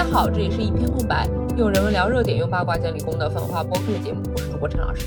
大家好，这里是一片空白，用人文聊热点，用八卦讲理工的粉化播客节目。我是主播陈老师，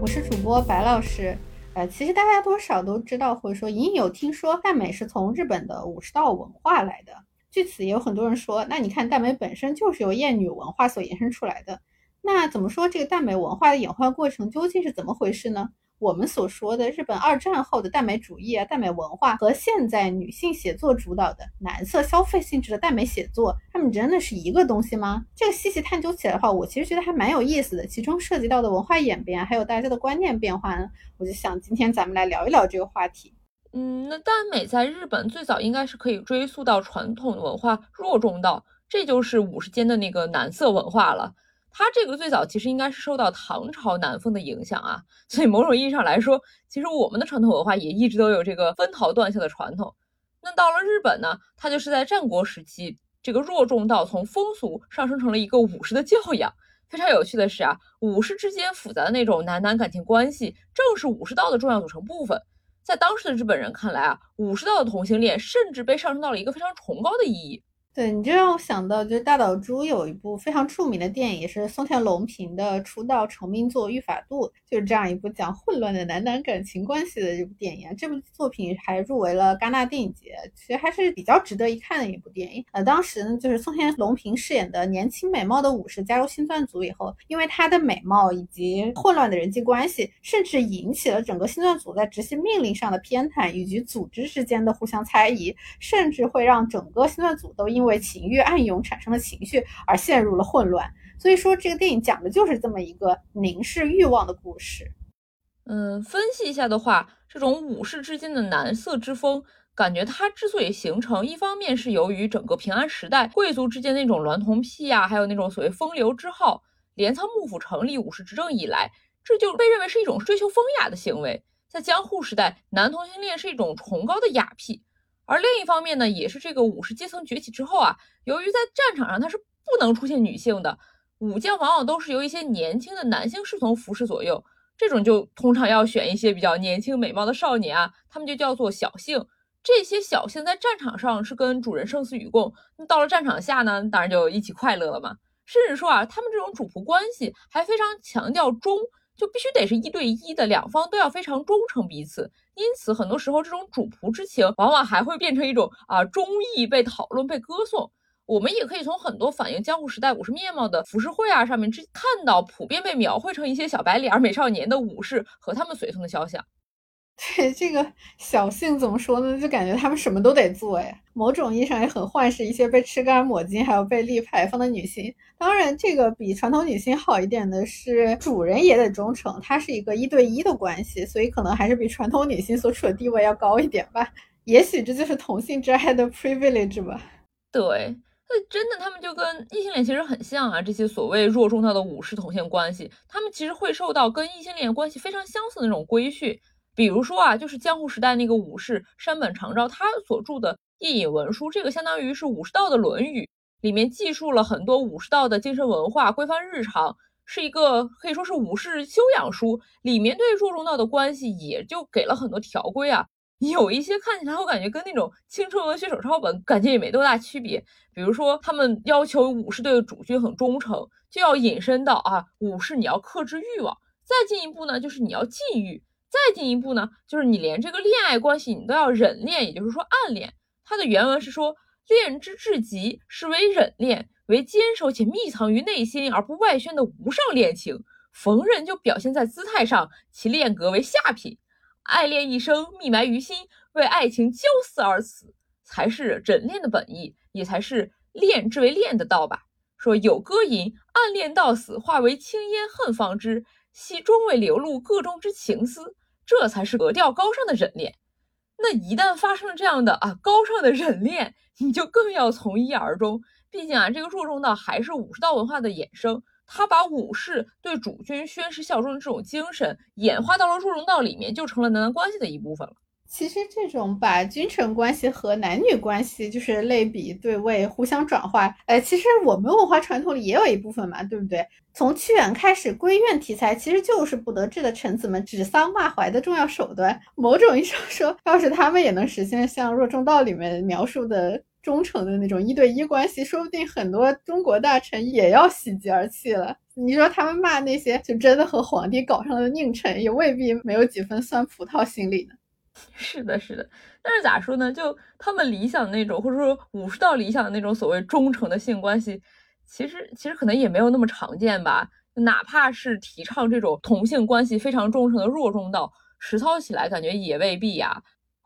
我是主播白老师。呃，其实大家多少都知道，或者说隐隐有听说，耽美是从日本的武士道文化来的。据此，也有很多人说，那你看耽美本身就是由艳女文化所延伸出来的。那怎么说这个耽美文化的演化过程究竟是怎么回事呢？我们所说的日本二战后的耽美主义啊、耽美文化和现在女性写作主导的男色消费性质的耽美写作，他们真的是一个东西吗？这个细细探究起来的话，我其实觉得还蛮有意思的。其中涉及到的文化演变，还有大家的观念变化呢，我就想今天咱们来聊一聊这个话题。嗯，那耽美在日本最早应该是可以追溯到传统文化弱中道，这就是武士间的那个男色文化了。它这个最早其实应该是受到唐朝南风的影响啊，所以某种意义上来说，其实我们的传统文化也一直都有这个分桃断袖的传统。那到了日本呢，它就是在战国时期，这个弱重道从风俗上升成了一个武士的教养。非常有趣的是啊，武士之间复杂的那种男男感情关系，正是武士道的重要组成部分。在当时的日本人看来啊，武士道的同性恋甚至被上升到了一个非常崇高的意义。对你这让我想到，就是大岛渚有一部非常著名的电影，也是松田龙平的出道成名作《御法度》，就是这样一部讲混乱的男男感情关系的这部电影。这部作品还入围了戛纳电影节，其实还是比较值得一看的一部电影。呃，当时呢，就是松田龙平饰演的年轻美貌的武士加入星钻组以后，因为他的美貌以及混乱的人际关系，甚至引起了整个星钻组在执行命令上的偏袒，以及组织之间的互相猜疑，甚至会让整个星钻组都因因为情欲暗涌产生的情绪而陷入了混乱，所以说这个电影讲的就是这么一个凝视欲望的故事。嗯，分析一下的话，这种武士之间的男色之风，感觉它之所以形成，一方面是由于整个平安时代贵族之间那种娈童癖啊，还有那种所谓风流之好。镰仓幕府成立武士执政以来，这就被认为是一种追求风雅的行为。在江户时代，男同性恋是一种崇高的雅癖。而另一方面呢，也是这个武士阶层崛起之后啊，由于在战场上它是不能出现女性的，武将往往都是由一些年轻的男性侍从服侍左右，这种就通常要选一些比较年轻美貌的少年啊，他们就叫做小性。这些小性在战场上是跟主人生死与共，那到了战场下呢，当然就一起快乐了嘛。甚至说啊，他们这种主仆关系还非常强调忠。就必须得是一对一的，两方都要非常忠诚彼此。因此，很多时候这种主仆之情，往往还会变成一种啊忠义被讨论、被歌颂。我们也可以从很多反映江户时代武士面貌的浮世绘啊上面，看到普遍被描绘成一些小白脸、美少年的武士和他们随从的肖像。对这个小性怎么说呢？就感觉他们什么都得做呀。某种意义上也很幻视一些被吃干抹净还有被立牌坊的女性。当然，这个比传统女性好一点的是，主人也得忠诚，它是一个一对一的关系，所以可能还是比传统女性所处的地位要高一点吧。也许这就是同性之爱的 privilege 吧。对，那真的他们就跟异性恋其实很像啊。这些所谓弱中道的武士同性关系，他们其实会受到跟异性恋关系非常相似的那种规训。比如说啊，就是江户时代那个武士山本长昭，他所著的《夜隐文书》，这个相当于是武士道的《论语》，里面记述了很多武士道的精神文化、规范日常，是一个可以说是武士修养书。里面对弱中道的关系也就给了很多条规啊。有一些看起来我感觉跟那种青春文学手抄本感觉也没多大区别。比如说，他们要求武士对主君很忠诚，就要引申到啊，武士你要克制欲望。再进一步呢，就是你要禁欲。再进一步呢，就是你连这个恋爱关系你都要忍恋，也就是说暗恋。它的原文是说，恋之至极是为忍恋，为坚守且密藏于内心而不外宣的无上恋情。逢人就表现在姿态上，其恋格为下品。爱恋一生，密埋于心，为爱情交死而死，才是忍恋的本意，也才是恋之为恋的道吧。说有歌吟，暗恋到死，化为青烟恨方知，系终未流露个中之情思。这才是格调高尚的忍恋。那一旦发生了这样的啊高尚的忍恋，你就更要从一而终。毕竟啊，这个弱中道还是武士道文化的衍生，他把武士对主君宣誓效忠的这种精神演化到了弱中道里面，就成了男男关系的一部分了。其实这种把君臣关系和男女关系就是类比对位互相转化，哎，其实我们文化传统里也有一部分嘛，对不对？从屈原开始，闺怨题材其实就是不得志的臣子们指桑骂槐的重要手段。某种意义上说，要是他们也能实现像《若中道》里面描述的忠诚的那种一对一关系，说不定很多中国大臣也要喜极而泣了。你说他们骂那些就真的和皇帝搞上了的佞臣，也未必没有几分酸葡萄心理呢。是的，是的。但是咋说呢？就他们理想的那种，或者说武士道理想的那种所谓忠诚的性关系，其实其实可能也没有那么常见吧。哪怕是提倡这种同性关系非常忠诚的弱中道，实操起来感觉也未必呀。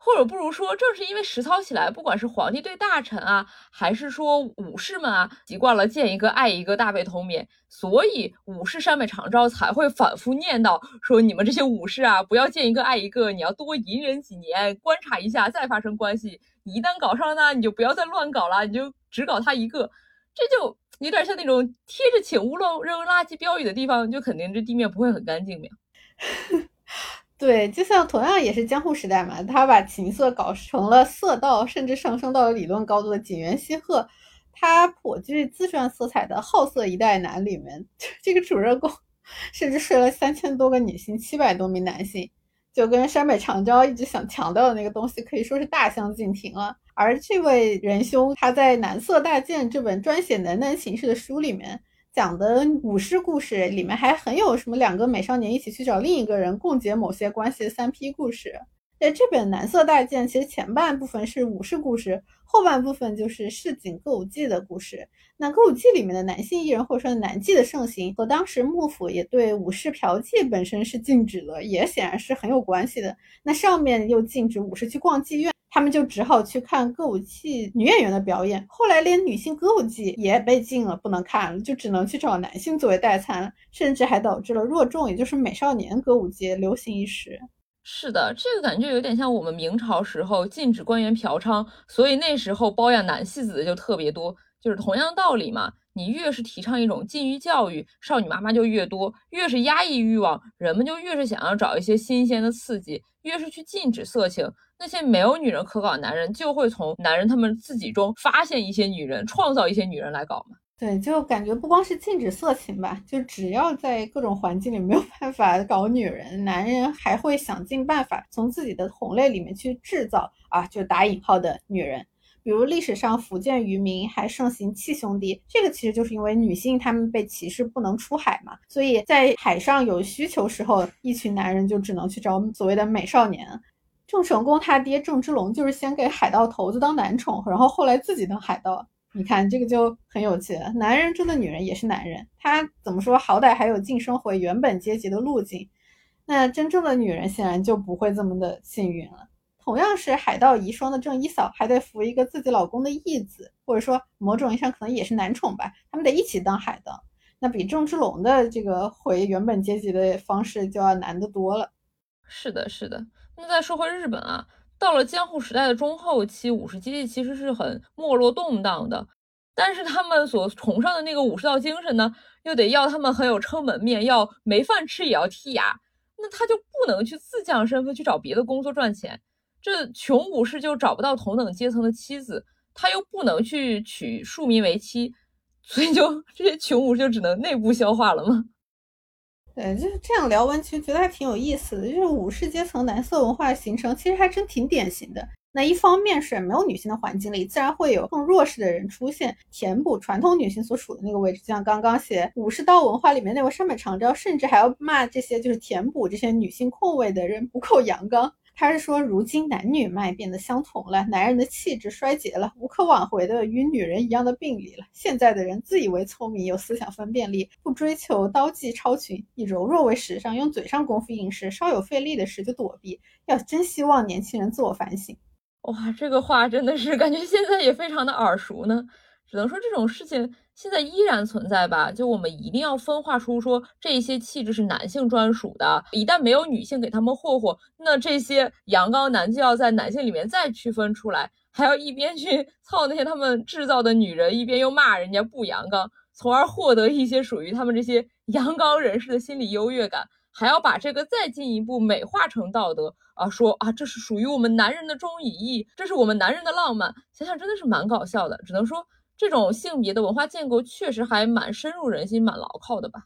或者不如说，正是因为实操起来，不管是皇帝对大臣啊，还是说武士们啊，习惯了见一个爱一个，大被同眠，所以武士山北长招才会反复念叨说：你们这些武士啊，不要见一个爱一个，你要多隐忍几年，观察一下再发生关系。你一旦搞上了呢，你就不要再乱搞了，你就只搞他一个。这就有点像那种贴着“请勿乱扔垃圾”标语的地方，就肯定这地面不会很干净 呗。对，就像同样也是江户时代嘛，他把情色搞成了色道，甚至上升到了理论高度的井原西鹤，他颇具自传色彩的《好色一代男》里面，这个主人公 甚至睡了三千多个女性，七百多名男性，就跟山北长昭一直想强调的那个东西可以说是大相径庭了。而这位仁兄，他在《男色大剑》这本专写男男情事的书里面。讲的武士故事里面还很有什么两个美少年一起去找另一个人共结某些关系的三批故事。在这本《蓝色大剑》，其实前半部分是武士故事，后半部分就是市井歌舞伎的故事。那歌舞伎里面的男性艺人或者说男妓的盛行，和当时幕府也对武士嫖妓本身是禁止的，也显然是很有关系的。那上面又禁止武士去逛妓院。他们就只好去看歌舞伎女演员的表演，后来连女性歌舞伎也被禁了，不能看了，就只能去找男性作为代餐，甚至还导致了弱众，也就是美少年歌舞伎流行一时。是的，这个感觉有点像我们明朝时候禁止官员嫖娼，所以那时候包养男戏子的就特别多，就是同样道理嘛。你越是提倡一种禁欲教育，少女妈妈就越多；越是压抑欲望，人们就越是想要找一些新鲜的刺激；越是去禁止色情，那些没有女人可搞的男人就会从男人他们自己中发现一些女人，创造一些女人来搞嘛。对，就感觉不光是禁止色情吧，就只要在各种环境里没有办法搞女人，男人还会想尽办法从自己的同类里面去制造啊，就打引号的女人。比如历史上福建渔民还盛行契兄弟，这个其实就是因为女性她们被歧视不能出海嘛，所以在海上有需求时候，一群男人就只能去找所谓的美少年。郑成功他爹郑芝龙就是先给海盗头子当男宠，然后后来自己当海盗。你看这个就很有趣，男人中的女人也是男人，他怎么说好歹还有晋升回原本阶级的路径，那真正的女人显然就不会这么的幸运了。同样是海盗遗孀的郑一嫂，还得扶一个自己老公的义子，或者说某种意义上可能也是男宠吧。他们得一起当海盗，那比郑芝龙的这个回原本阶级的方式就要难得多了。是的，是的。那再说回日本啊，到了江户时代的中后期，武士阶级其实是很没落动荡的，但是他们所崇尚的那个武士道精神呢，又得要他们很有撑门面，要没饭吃也要剔牙，那他就不能去自降身份去找别的工作赚钱。这穷武士就找不到同等阶层的妻子，他又不能去娶庶民为妻，所以就这些穷武士就只能内部消化了吗？对，就是这样聊完，其实觉得还挺有意思的。就是武士阶层男色文化的形成，其实还真挺典型的。那一方面是没有女性的环境里，自然会有更弱势的人出现，填补传统女性所处的那个位置。就像刚刚写武士道文化里面那位山本长昭，甚至还要骂这些就是填补这些女性空位的人不够阳刚。他是说，如今男女脉变得相同了，男人的气质衰竭了，无可挽回的与女人一样的病理了。现在的人自以为聪明，有思想分辨力，不追求刀技超群，以柔弱为时尚，用嘴上功夫应试，稍有费力的事就躲避。要真希望年轻人自我反省。哇，这个话真的是感觉现在也非常的耳熟呢。只能说这种事情现在依然存在吧。就我们一定要分化出说这些气质是男性专属的，一旦没有女性给他们霍霍，那这些阳刚男就要在男性里面再区分出来，还要一边去 操那些他们制造的女人，一边又骂人家不阳刚，从而获得一些属于他们这些 阳刚人士的心理优越感，还要把这个再进一步美化成道德啊，说啊这是属于我们男人的忠义义，这是我们男人的浪漫，想想真的是蛮搞笑的，只能说。这种性别的文化建构确实还蛮深入人心、蛮牢靠的吧？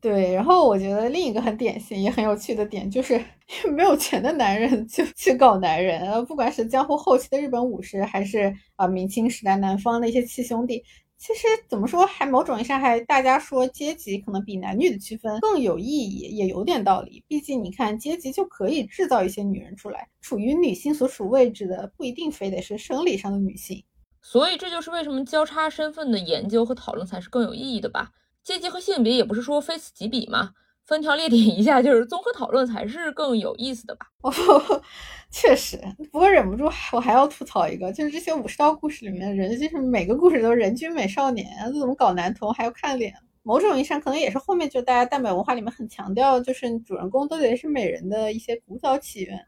对，然后我觉得另一个很典型也很有趣的点就是，没有钱的男人就去搞男人，呃，不管是江户后期的日本武士，还是啊明清时代南方的一些七兄弟，其实怎么说，还某种意义上还大家说阶级可能比男女的区分更有意义，也有点道理。毕竟你看阶级就可以制造一些女人出来，处于女性所处位置的不一定非得是生理上的女性，所以这就是为什么交叉身份的研究和讨论才是更有意义的吧。阶级和性别也不是说非此即彼嘛，分条列点一下，就是综合讨论才是更有意思的吧。哦，确实，不过忍不住我还要吐槽一个，就是这些武士道故事里面的人，就是每个故事都是人均美少年，这怎么搞男同还要看脸？某种意义上可能也是后面就大家耽美文化里面很强调，就是主人公都得是美人的一些古早起源。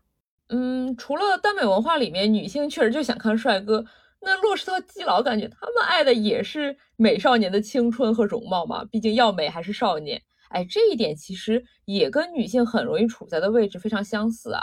嗯，除了耽美文化里面女性确实就想看帅哥。那洛施特基佬感觉他们爱的也是美少年的青春和容貌嘛，毕竟要美还是少年。哎，这一点其实也跟女性很容易处在的位置非常相似啊。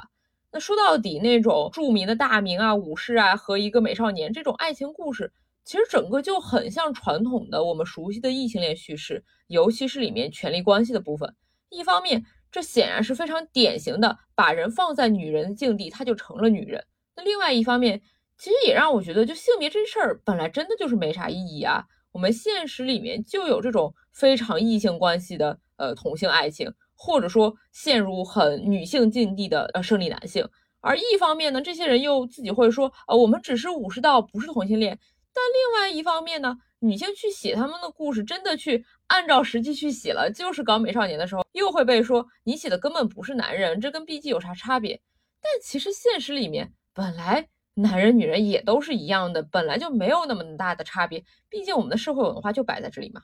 那说到底，那种著名的大名啊、武士啊和一个美少年这种爱情故事，其实整个就很像传统的我们熟悉的异性恋叙事，尤其是里面权力关系的部分。一方面，这显然是非常典型的把人放在女人的境地，她就成了女人。那另外一方面，其实也让我觉得，就性别这事儿本来真的就是没啥意义啊。我们现实里面就有这种非常异性关系的呃同性爱情，或者说陷入很女性境地的呃生理男性。而一方面呢，这些人又自己会说，呃，我们只是武士道，不是同性恋。但另外一方面呢，女性去写他们的故事，真的去按照实际去写了，就是搞美少年的时候，又会被说你写的根本不是男人，这跟 B G 有啥差别？但其实现实里面本来。男人女人也都是一样的，本来就没有那么大的差别。毕竟我们的社会文化就摆在这里嘛。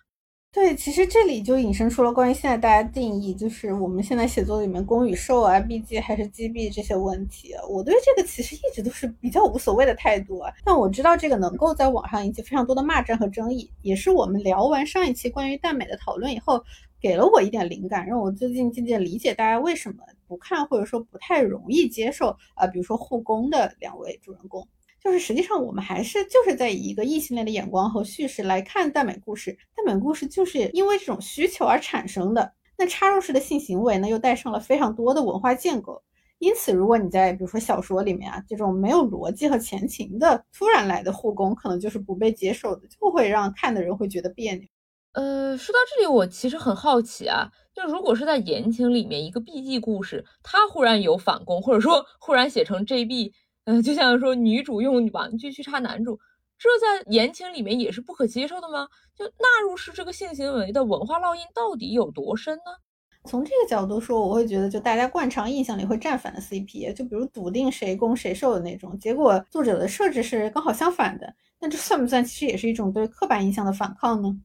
对，其实这里就引申出了关于现在大家定义，就是我们现在写作里面攻与受啊、B G 还是 G B 这些问题。我对这个其实一直都是比较无所谓的态度啊。但我知道这个能够在网上引起非常多的骂战和争议，也是我们聊完上一期关于耽美的讨论以后，给了我一点灵感，让我最近渐渐理解大家为什么。不看或者说不太容易接受啊，比如说护工的两位主人公，就是实际上我们还是就是在以一个异性恋的眼光和叙事来看耽美故事，耽美故事就是因为这种需求而产生的。那插入式的性行为呢，又带上了非常多的文化建构，因此如果你在比如说小说里面啊，这种没有逻辑和前情的突然来的护工，可能就是不被接受的，就会让看的人会觉得别扭。呃，说到这里，我其实很好奇啊。就如果是在言情里面一个 B G 故事，它忽然有反攻，或者说 忽然写成 J B，嗯，就像说女主用玩具去插男主，这在言情里面也是不可接受的吗？就纳入式这个性行为的文化烙印到底有多深呢？从这个角度说，我会觉得就大家惯常印象里会站反的 C P，就比如笃定谁攻谁受的那种，结果作者的设置是刚好相反的，那这算不算其实也是一种对刻板印象的反抗呢？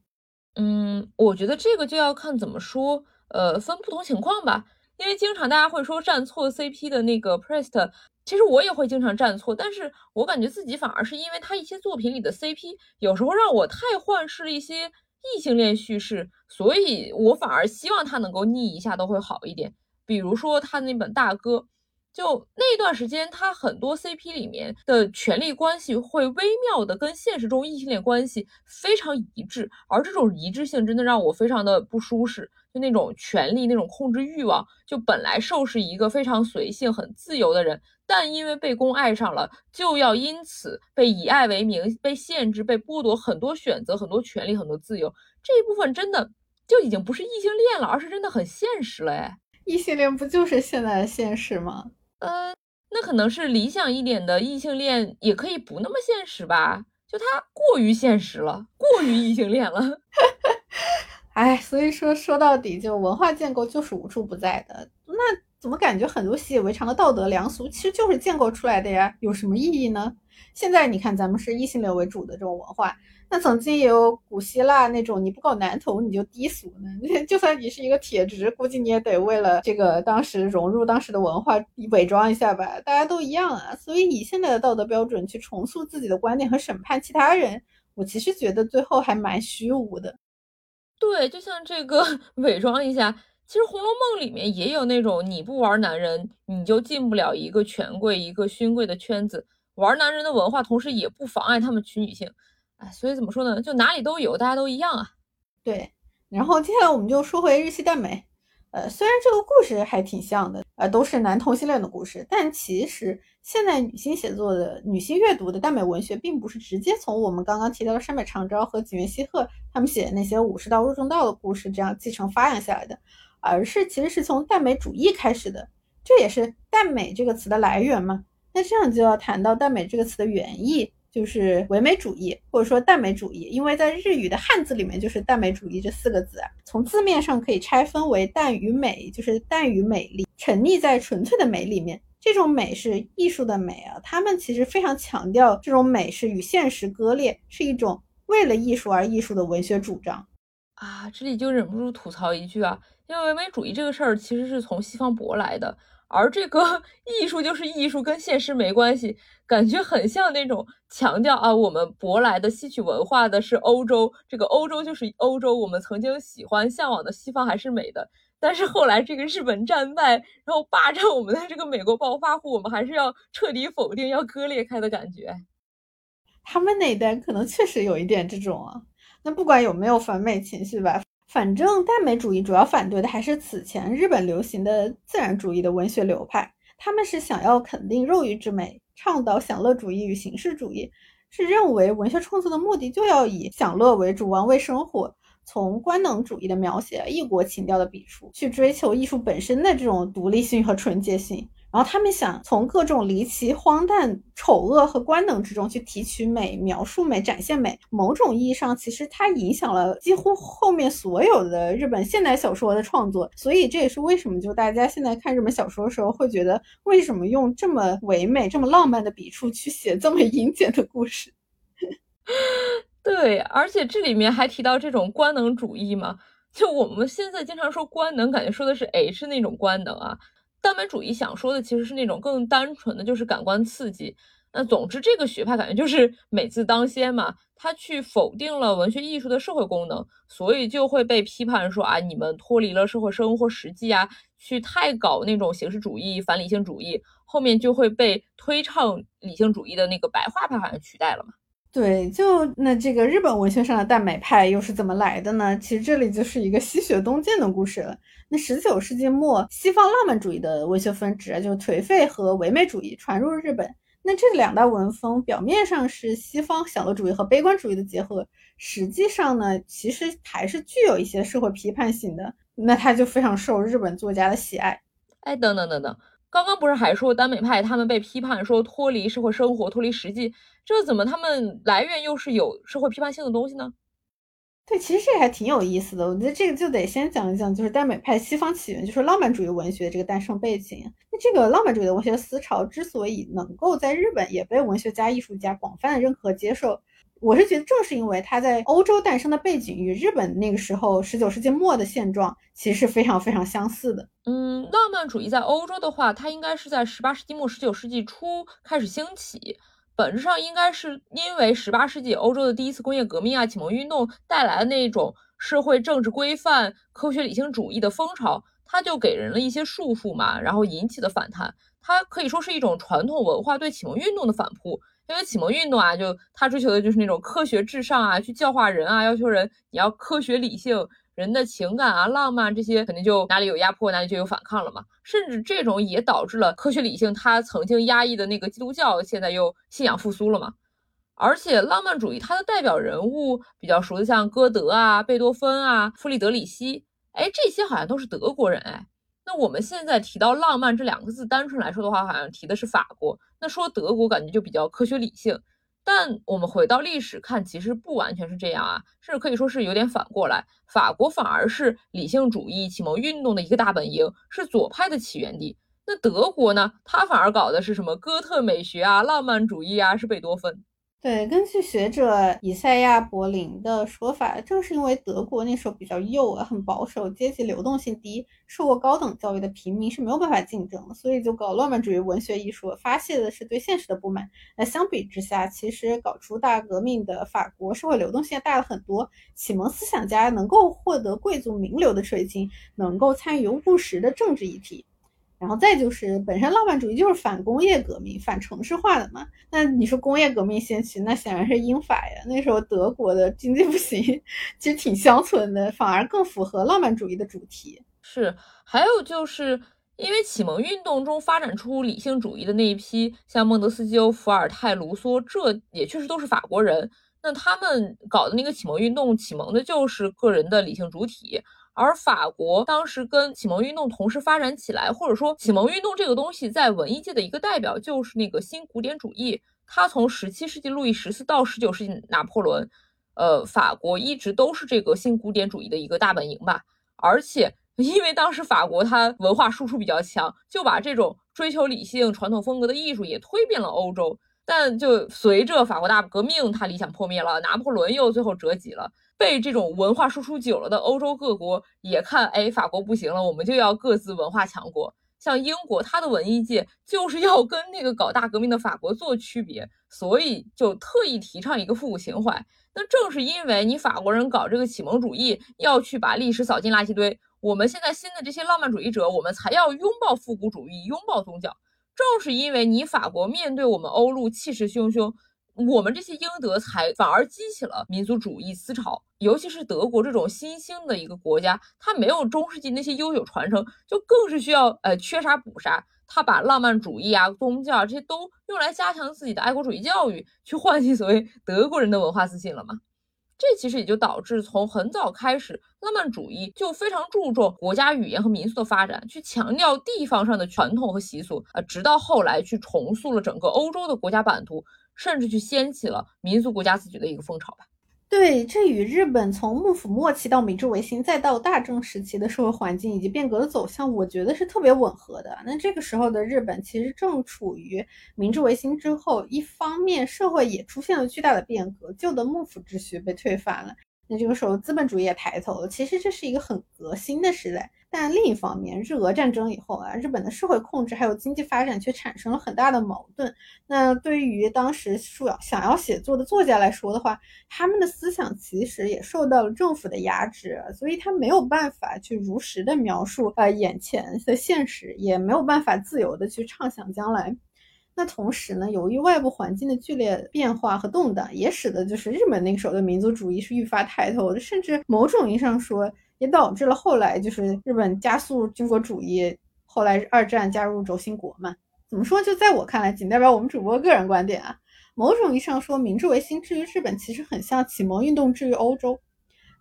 嗯，我觉得这个就要看怎么说。呃，分不同情况吧，因为经常大家会说站错 CP 的那个 Priest，其实我也会经常站错，但是我感觉自己反而是因为他一些作品里的 CP 有时候让我太幻视了一些异性恋叙事，所以我反而希望他能够逆一下都会好一点。比如说他那本大哥。就那段时间，他很多 CP 里面的权力关系会微妙的跟现实中异性恋关系非常一致，而这种一致性真的让我非常的不舒适。就那种权力、那种控制欲望，就本来受是一个非常随性、很自由的人，但因为被公爱上了，就要因此被以爱为名，被限制、被剥夺很多选择、很多权利、很多自由。这一部分真的就已经不是异性恋了，而是真的很现实了。哎，异性恋不就是现在的现实吗？呃，那可能是理想一点的异性恋，也可以不那么现实吧？就他过于现实了，过于异性恋了。哎，所以说说到底，就文化建构就是无处不在的。那怎么感觉很多习以为常的道德良俗，其实就是建构出来的呀？有什么意义呢？现在你看，咱们是异性恋为主的这种文化。那曾经也有古希腊那种，你不搞男同你就低俗呢。就算你是一个铁直，估计你也得为了这个当时融入当时的文化伪装一下吧。大家都一样啊，所以以现在的道德标准去重塑自己的观点和审判其他人，我其实觉得最后还蛮虚无的。对，就像这个 伪装一下，其实《红楼梦》里面也有那种你不玩男人，你就进不了一个权贵、一个勋贵的圈子。玩男人的文化，同时也不妨碍他们娶女性。哎，所以怎么说呢？就哪里都有，大家都一样啊。对，然后接下来我们就说回日系耽美。呃，虽然这个故事还挺像的，呃，都是男同性恋的故事，但其实现在女性写作的、女性阅读的耽美文学，并不是直接从我们刚刚提到的山北长昭和井原西鹤他们写的那些武士道、入中道的故事这样继承发扬下来的，而是其实是从耽美主义开始的，这也是耽美这个词的来源嘛。那这样就要谈到耽美这个词的原意。就是唯美主义，或者说淡美主义，因为在日语的汉字里面就是淡美主义这四个字啊。从字面上可以拆分为淡与美，就是淡与美丽，沉溺在纯粹的美里面。这种美是艺术的美啊，他们其实非常强调这种美是与现实割裂，是一种为了艺术而艺术的文学主张啊。这里就忍不住吐槽一句啊，因为唯美主义这个事儿其实是从西方舶来的。而这个 艺术就是艺术，跟现实没关系，感觉很像那种强调啊，我们舶来的戏曲文化的是欧洲，这个欧洲就是欧洲，我们曾经喜欢向往的西方还是美的，但是后来这个日本战败，然后霸占我们的这个美国暴发户，我们还是要彻底否定，要割裂开的感觉。他们那一代可能确实有一点这种啊，那不管有没有反美情绪吧。反正耽美主义主要反对的还是此前日本流行的自然主义的文学流派，他们是想要肯定肉欲之美，倡导享乐主义与形式主义，是认为文学创作的目的就要以享乐为主，玩味生活，从官能主义的描写、异国情调的笔触，去追求艺术本身的这种独立性和纯洁性。然后他们想从各种离奇、荒诞、丑恶和官能之中去提取美、描述美、展现美。某种意义上，其实它影响了几乎后面所有的日本现代小说的创作。所以这也是为什么，就大家现在看日本小说的时候，会觉得为什么用这么唯美、这么浪漫的笔触去写这么阴险的故事？对，而且这里面还提到这种官能主义嘛？就我们现在经常说官能，感觉说的是 H 那种官能啊。耽美主义想说的其实是那种更单纯的，就是感官刺激。那总之，这个学派感觉就是 美字当先嘛，他去否定了文学艺术的社会功能，所以就会被批判说啊，你们脱离了社会生活实际啊，去太搞那种形式主义、反理性主义，后面就会被推倡理性主义的那个白话派好像取代了嘛。对，就那这个日本文学上的耽美派又是怎么来的呢？其实这里就是一个西学东渐的故事了。那十九世纪末，西方浪漫主义的文学分支就颓废和唯美主义传入日本。那这两大文风表面上是西方享乐主义和悲观主义的结合，实际上呢，其实还是具有一些社会批判性的。那它就非常受日本作家的喜爱。哎，等等等等。刚刚不是还说耽美派他们被批判说脱离社会生活、脱离实际，这怎么他们来源又是有社会批判性的东西呢？对，其实这还挺有意思的。我觉得这个就得先讲一讲，就是耽美派西方起源，就是浪漫主义文学这个诞生背景。那这个浪漫主义的文学思潮之所以能够在日本也被文学家、艺术家广泛的认可接受。我是觉得，正是因为它在欧洲诞生的背景与日本那个时候十九世纪末的现状其实是非常非常相似的。嗯，浪漫主义在欧洲的话，它应该是在十八世纪末十九世纪初开始兴起，本质上应该是因为十八世纪欧洲的第一次工业革命啊、启蒙运动带来的那种社会政治规范、科学理性主义的风潮，它就给人了一些束缚嘛，然后引起的反弹，它可以说是一种传统文化对启蒙运动的反扑。因为启蒙运动啊，就他追求的就是那种科学至上啊，去教化人啊，要求人你要科学理性，人的情感啊、浪漫这些肯定就哪里有压迫，哪里就有反抗了嘛。甚至这种也导致了科学理性他曾经压抑的那个基督教，现在又信仰复苏了嘛。而且浪漫主义它的代表人物比较熟的，像歌德啊、贝多芬啊、弗里德里希，哎，这些好像都是德国人哎。那我们现在提到浪漫这两个字，单纯来说的话，好像提的是法国。那说德国，感觉就比较科学理性。但我们回到历史看，其实不完全是这样啊，甚至可以说是有点反过来。法国反而是理性主义启蒙运动的一个大本营，是左派的起源地。那德国呢？它反而搞的是什么哥特美学啊、浪漫主义啊，是贝多芬。对，根据学者以赛亚·柏林的说法，正是因为德国那时候比较幼啊，很保守，阶级流动性低，受过高等教育的平民是没有办法竞争，所以就搞浪漫主义文学艺术，发泄的是对现实的不满。那相比之下，其实搞出大革命的法国社会流动性大了很多，启蒙思想家能够获得贵族名流的垂青，能够参与务实的政治议题。然后再就是本身浪漫主义就是反工业革命、反城市化的嘛。那你说工业革命先驱，那显然是英法呀。那时候德国的经济不行，其实挺乡村的，反而更符合浪漫主义的主题。是，还有就是因为启蒙运动中发展出理性主义的那一批，像孟德斯鸠、伏尔泰、卢梭，这也确实都是法国人。那他们搞的那个启蒙运动，启蒙的就是个人的理性主体。而法国当时跟启蒙运动同时发展起来，或者说启蒙运动这个东西在文艺界的一个代表就是那个新古典主义。它从十七世纪路易十四到十九世纪拿破仑，呃，法国一直都是这个新古典主义的一个大本营吧。而且因为当时法国它文化输出比较强，就把这种追求理性传统风格的艺术也推遍了欧洲。但就随着法国大革命，它理想破灭了，拿破仑又最后折戟了。被这种文化输出久了的欧洲各国也看，哎，法国不行了，我们就要各自文化强国。像英国，它的文艺界就是要跟那个搞大革命的法国做区别，所以就特意提倡一个复古情怀。那正是因为你法国人搞这个启蒙主义，要去把历史扫进垃圾堆，我们现在新的这些浪漫主义者，我们才要拥抱复古主义，拥抱宗教。正是因为你法国面对我们欧陆气势汹汹。我们这些英德才反而激起了民族主义思潮，尤其是德国这种新兴的一个国家，它没有中世纪那些悠久传承，就更是需要呃缺啥补啥。他把浪漫主义啊、宗教啊这些都用来加强自己的爱国主义教育，去唤起所谓德国人的文化自信了嘛？这其实也就导致从很早开始，浪漫主义就非常注重国家语言和民俗的发展，去强调地方上的传统和习俗啊，直到后来去重塑了整个欧洲的国家版图。甚至去掀起了民族国家自觉的一个风潮吧。对，这与日本从幕府末期到明治维新，再到大正时期的社会环境以及变革的走向，我觉得是特别吻合的。那这个时候的日本其实正处于明治维新之后，一方面社会也出现了巨大的变革，旧的幕府秩序被推翻了，那这个时候资本主义也抬头了。其实这是一个很革新的时代。但另一方面，日俄战争以后啊，日本的社会控制还有经济发展却产生了很大的矛盾。那对于当时要想要写作的作家来说的话，他们的思想其实也受到了政府的压制，所以他没有办法去如实的描述呃眼前的现实，也没有办法自由的去畅想将来。那同时呢，由于外部环境的剧烈变化和动荡，也使得就是日本那个时候的民族主义是愈发抬头，甚至某种意义上说。也导致了后来就是日本加速军国主义，后来二战加入轴心国嘛。怎么说？就在我看来，仅代表我们主播个人观点啊。某种意义上说，明治维新之于日本，其实很像启蒙运动之于欧洲。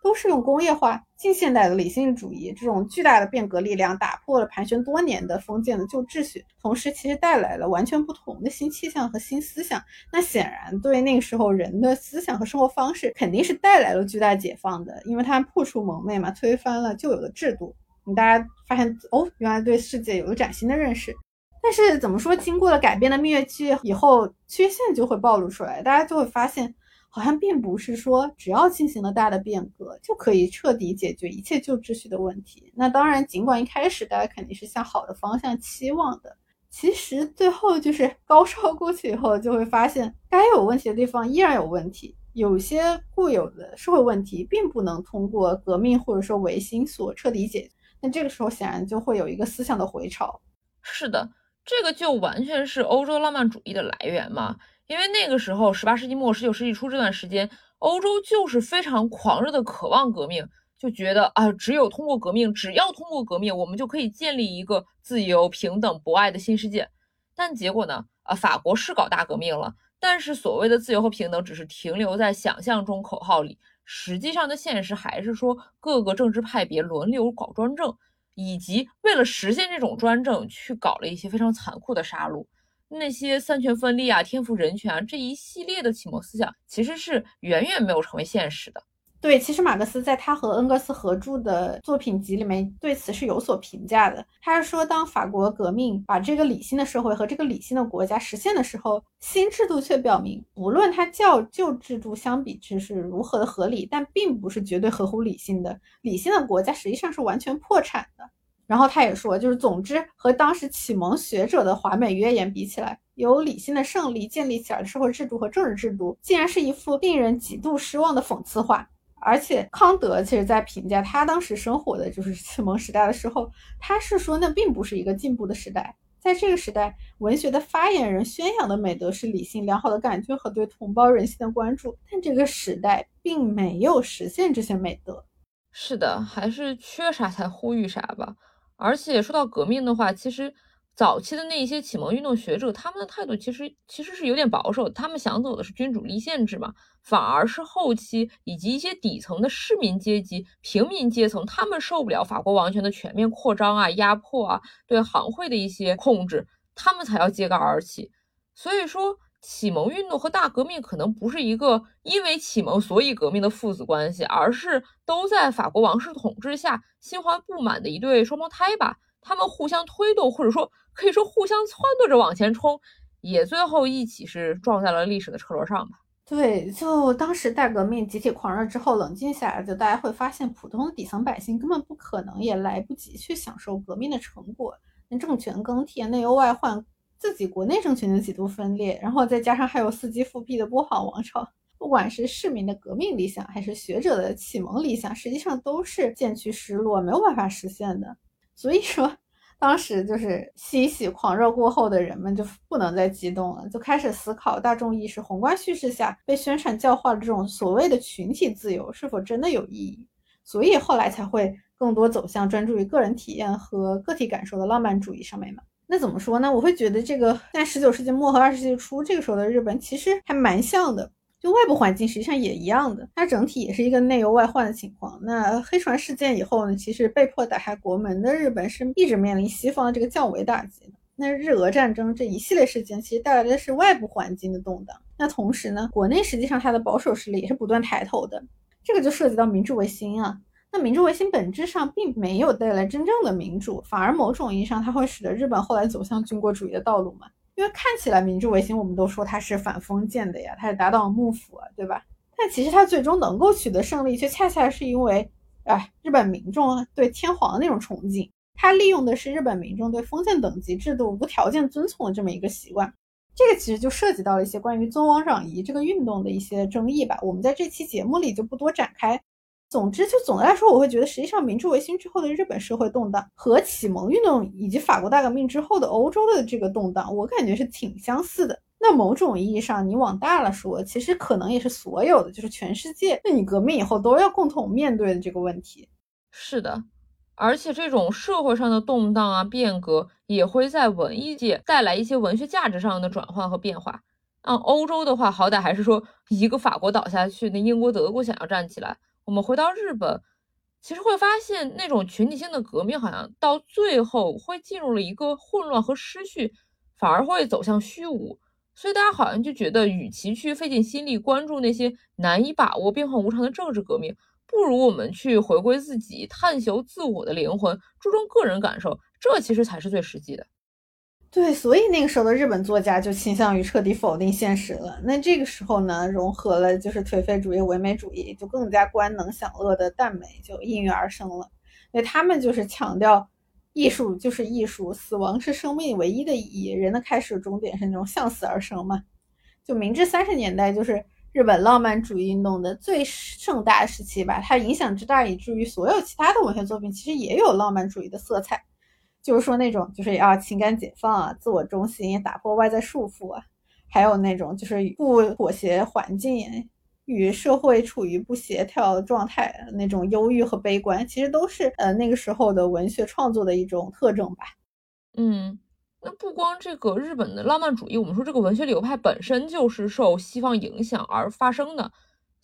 都是用工业化、近现代的理性主义这种巨大的变革力量，打破了盘旋多年的封建的旧秩序，同时其实带来了完全不同的新气象和新思想。那显然对那个时候人的思想和生活方式肯定是带来了巨大解放的，因为它破除蒙昧嘛，推翻了旧有的制度。你大家发现哦，原来对世界有了崭新的认识。但是怎么说，经过了改变的蜜月期以后，缺陷就会暴露出来，大家就会发现。好像并不是说只要进行了大的变革就可以彻底解决一切旧秩序的问题。那当然，尽管一开始大家肯定是向好的方向期望的，其实最后就是高烧过去以后，就会发现该有问题的地方依然有问题。有些固有的社会问题并不能通过革命或者说维新所彻底解决。那这个时候显然就会有一个思想的回潮。是的，这个就完全是欧洲浪漫主义的来源嘛。因为那个时候，十八世纪末、十九世纪初这段时间，欧洲就是非常狂热的渴望革命，就觉得啊，只有通过革命，只要通过革命，我们就可以建立一个自由、平等、博爱的新世界。但结果呢？啊，法国是搞大革命了，但是所谓的自由和平等只是停留在想象中口号里，实际上的现实还是说各个政治派别轮流搞专政，以及为了实现这种专政，去搞了一些非常残酷的杀戮。那些三权分立啊、天赋人权啊这一系列的启蒙思想，其实是远远没有成为现实的。对，其实马克思在他和恩格斯合著的作品集里面对此是有所评价的。他是说，当法国革命把这个理性的社会和这个理性的国家实现的时候，新制度却表明，无论它较旧制度相比之是如何的合理，但并不是绝对合乎理性的。理性的国家实际上是完全破产的。然后他也说，就是总之和当时启蒙学者的华美约言比起来，由理性的胜利建立起来的社会制度和政治制度，竟然是一幅令人极度失望的讽刺画。而且康德其实在评价他当时生活的就是 启蒙时代的时候，他是说那并不是一个进步的时代。在这个时代，文学的发言人宣扬的美德是理性良好的感觉和对同胞人性的关注，但这个时代并没有实现这些美德。是的，还是缺啥才呼吁啥吧。而且说到革命的话，其实。早期的那一些启蒙运动学者，他们的态度其实其实是有点保守，他们想走的是君主立宪制嘛，反而是后期以及一些底层的市民阶级、平民阶层，他们受不了法国王权的全面扩张啊、压迫啊、对行会的一些控制，他们才要揭竿而起。所以说，启蒙运动和大革命可能不是一个因为启蒙所以革命的父子关系，而是都在法国王室统治下心怀不满的一对双胞胎吧。他们互相推动，或者说可以说互相撺掇着往前冲，也最后一起是撞在了历史的车轮上吧。对，就当时大革命集体狂热之后冷静下来，就大家会发现，普通的底层百姓根本不可能也来不及去享受革命的成果。那政权更替、内忧外患，自己国内政权的极度分裂，然后再加上还有伺机复辟的波旁王朝，不管是市民的革命理想，还是学者的启蒙理想，实际上都是渐趋失落，没有办法实现的。所以说，当时就是欣喜狂热过后的人们就不能再激动了，就开始思考大众意识宏观叙事下被宣传教化的这种所谓的群体自由是否真的有意义。所以后来才会更多走向专注于个人体验和个体感受的浪漫主义上面嘛。那怎么说呢？我会觉得这个在十九世纪末和二十世纪初这个时候的日本其实还蛮像的。就外部环境实际上也一样的，它整体也是一个内忧外患的情况。那黑船事件以后呢，其实被迫打开国门的日本是一直面临西方的这个降维打击的。那日俄战争这一系列事件其实带来的是外部环境的动荡。那同时呢，国内实际上它的保守势力也是不断抬头的。这个就涉及到明治维新啊。那明治维新本质上并没有带来真正的民主，反而某种意义上它会使得日本后来走向军国主义的道路嘛。因为看起来明治维新，我们都说它是反封建的呀，它是打倒幕府啊，对吧？但其实它最终能够取得胜利，却恰恰是因为，哎，日本民众对天皇的那种崇敬，它利用的是日本民众对封建等级制度无条件遵从的这么一个习惯。这个其实就涉及到了一些关于尊王攘夷这个运动的一些争议吧，我们在这期节目里就不多展开。总之，就总的来说，我会觉得，实际上明治维新之后的日本社会动荡和启蒙运动以及法国大革命之后的欧洲的这个动荡，我感觉是挺相似的。那某种意义上，你往大了说，其实可能也是所有的，就是全世界，那你革命以后都要共同面对的这个问题。是的，而且这种社会上的动荡啊、变革，也会在文艺界带来一些文学价值上的转换和变化。嗯，欧洲的话，好歹还是说一个法国倒下去，那英国、德国想要站起来。我们回到日本，其实会发现那种群体性的革命，好像到最后会进入了一个混乱和失序，反而会走向虚无。所以大家好像就觉得，与其去费尽心力关注那些难以把握、变化无常的政治革命，不如我们去回归自己，探求自我的灵魂，注重个人感受，这其实才是最实际的。对，所以那个时候的日本作家就倾向于彻底否定现实了。那这个时候呢，融合了就是颓废主义、唯美主义，就更加官能享乐的耽美就应运而生了。那他们就是强调艺术就是艺术，死亡是生命唯一的意义，人的开始终点是那种向死而生嘛。就明治三十年代就是日本浪漫主义运动的最盛大时期吧，它影响之大，以至于所有其他的文学作品其实也有浪漫主义的色彩。就是说那种就是要情感解放啊，自我中心，打破外在束缚啊，还有那种就是不妥协环境与社会处于不协调的状态，那种忧郁和悲观，其实都是呃那个时候的文学创作的一种特征吧。嗯，那不光这个日本的浪漫主义，我们说这个文学流派本身就是受西方影响而发生的。